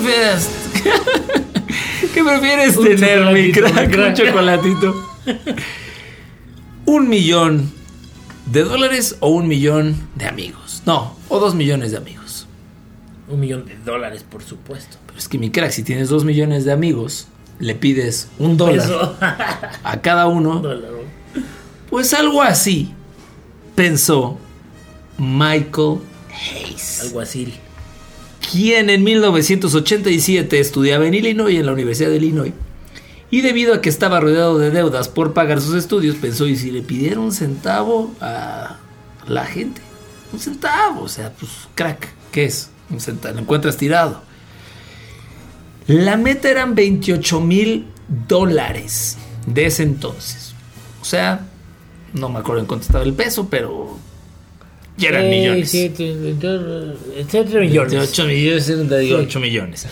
¿Qué prefieres? ¿Qué prefieres Un tener, mi crack? mi crack. Un chocolatito. ¿Un millón de dólares o un millón de amigos? No, o dos millones de amigos. Un millón de dólares, por supuesto. Pero es que, mi crack, si tienes dos millones de amigos, le pides un dólar a cada uno, pues algo así pensó Michael Hayes. Alguacil. Quien en 1987 estudiaba en Illinois, en la Universidad de Illinois, y debido a que estaba rodeado de deudas por pagar sus estudios, pensó, ¿y si le pidiera un centavo a la gente? Un centavo, o sea, pues crack, ¿qué es? Un centavo, lo encuentras tirado. La meta eran 28 mil dólares de ese entonces. O sea, no me acuerdo en cuánto estaba el peso, pero ya eran Seis, millones. siete, veintiocho, etcétera, millones. 28 millones, 78 millones.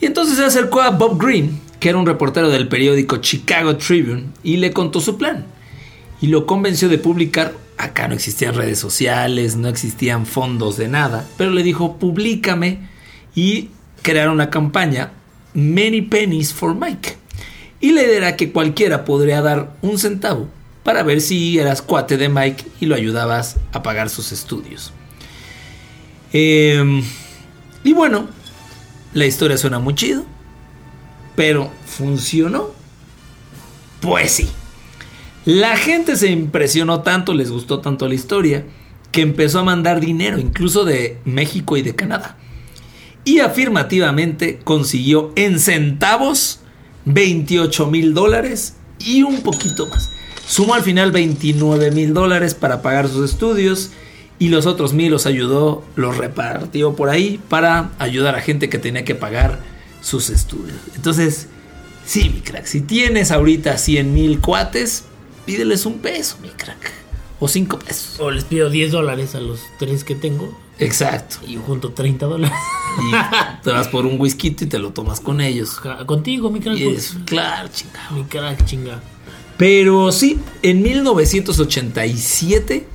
Y entonces se acercó a Bob Green, que era un reportero del periódico Chicago Tribune, y le contó su plan. Y lo convenció de publicar. Acá no existían redes sociales, no existían fondos de nada, pero le dijo, públicame y crear una campaña, Many Pennies for Mike. Y la idea era que cualquiera podría dar un centavo para ver si eras cuate de Mike y lo ayudabas a pagar sus estudios. Eh, y bueno, la historia suena muy chido, pero ¿funcionó? Pues sí. La gente se impresionó tanto, les gustó tanto la historia, que empezó a mandar dinero, incluso de México y de Canadá. Y afirmativamente consiguió en centavos 28 mil dólares y un poquito más. Sumó al final 29 mil dólares para pagar sus estudios y los otros mil los ayudó, los repartió por ahí para ayudar a gente que tenía que pagar sus estudios. Entonces, sí, mi crack, si tienes ahorita 100 mil cuates, pídeles un peso, mi crack. O cinco pesos. O les pido 10 dólares a los tres que tengo Exacto. y junto 30 dólares. Y te vas por un whisky y te lo tomas con ellos. Contigo, mi crack. Y es, claro, chingado. Mi crack, chinga. Pero sí, en 1987,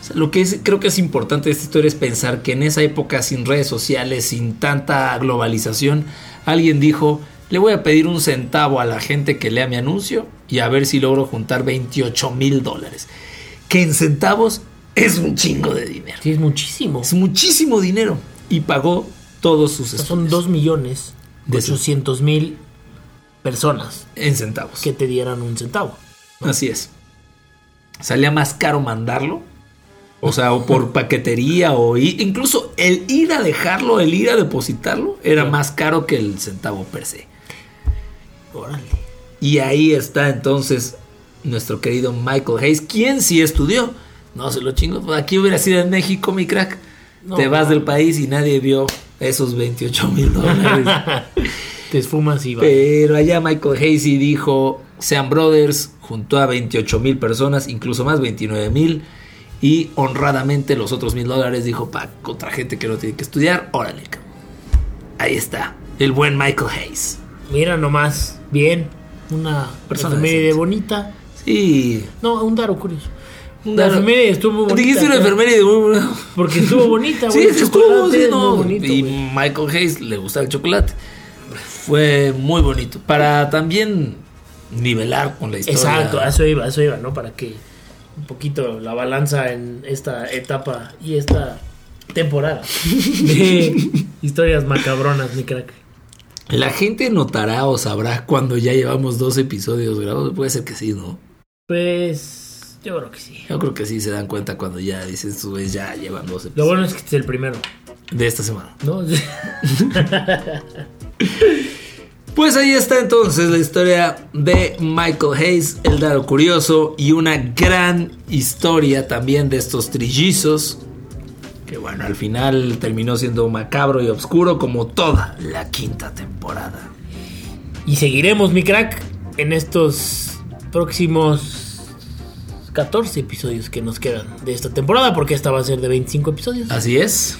o sea, lo que es, creo que es importante de esta historia es pensar que en esa época sin redes sociales, sin tanta globalización, alguien dijo, le voy a pedir un centavo a la gente que lea mi anuncio y a ver si logro juntar 28 mil dólares. Que en centavos es un chingo de dinero. Sí, es muchísimo. Es muchísimo dinero. Y pagó todos sus O sea, son estudios 2 millones De 800 mil personas en centavos. que te dieran un centavo. Así es. Salía más caro mandarlo. O sea, o por paquetería o incluso el ir a dejarlo, el ir a depositarlo, era más caro que el centavo per se. Órale. Y ahí está entonces nuestro querido Michael Hayes, quien sí estudió. No se lo chingo. Aquí hubiera sido en México, mi crack. No, Te vas no. del país y nadie vio esos 28 mil dólares. Te esfumas y vas. Pero allá Michael Hasey dijo, Sean Brothers juntó a 28 mil personas, incluso más, 29 mil. Y honradamente los otros mil dólares dijo, para otra gente que no tiene que estudiar, órale. cabrón". Ahí está, el buen Michael Hayes. Mira nomás. Bien. Una Persona decente. bonita. Sí. No, un daro curioso. La daro- efeméride estuvo bonita. Dijiste una enfermería de muy. Porque estuvo bonita, güey. sí estuvo, sí, es no. muy bonito, y. Michael Hayes le gustaba el chocolate. Fue muy bonito. Para también nivelar con la historia. Exacto, eso iba, eso iba, ¿no? Para que un poquito la balanza en esta etapa y esta temporada de historias macabronas, mi crack. La gente notará o sabrá cuando ya llevamos dos episodios grabados. Puede ser que sí, ¿no? Pues yo creo que sí. Yo creo que sí se dan cuenta cuando ya dicen, estos güeyes ya llevan dos Lo episodios bueno es que es el primero, de esta semana. ¿no? Pues ahí está entonces la historia de Michael Hayes, el dado curioso y una gran historia también de estos trillizos. Que bueno, al final terminó siendo macabro y oscuro como toda la quinta temporada. Y seguiremos, mi crack, en estos próximos 14 episodios que nos quedan de esta temporada, porque esta va a ser de 25 episodios. Así es.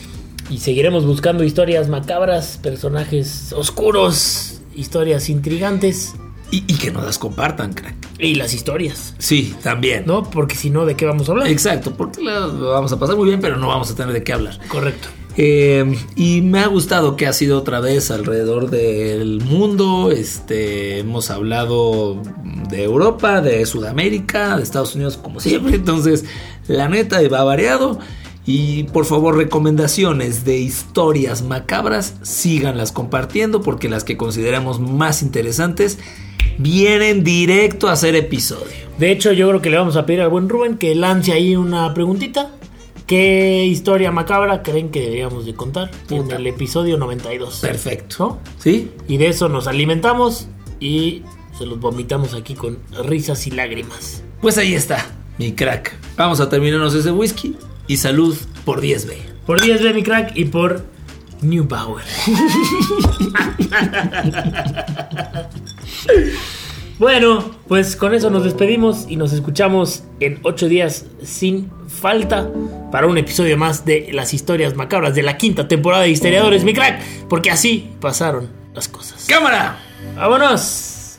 Y seguiremos buscando historias macabras, personajes oscuros, historias intrigantes. Y, y que nos las compartan, crack. Y las historias, Sí, también. ¿no? Porque si no, ¿de qué vamos a hablar? Exacto, porque la- lo vamos a pasar muy bien, pero no vamos a tener de qué hablar. Correcto. Eh, y me ha gustado que ha sido otra vez alrededor del mundo. Este, hemos hablado de Europa, de Sudamérica, de Estados Unidos, como siempre. Entonces, la neta va variado. Y por favor, recomendaciones de historias macabras, síganlas compartiendo porque las que consideramos más interesantes vienen directo a hacer episodio. De hecho, yo creo que le vamos a pedir al buen Rubén que lance ahí una preguntita. ¿Qué historia macabra creen que deberíamos de contar en el episodio 92? Perfecto. ¿No? ¿Sí? Y de eso nos alimentamos y se los vomitamos aquí con risas y lágrimas. Pues ahí está, mi crack. Vamos a terminarnos ese whisky y salud por 10B. Por 10 de mi crack y por New Power. bueno, pues con eso nos despedimos y nos escuchamos en 8 días sin falta para un episodio más de las historias macabras de la quinta temporada de Histeriadores, mi crack, porque así pasaron las cosas. ¡Cámara! ¡Vámonos!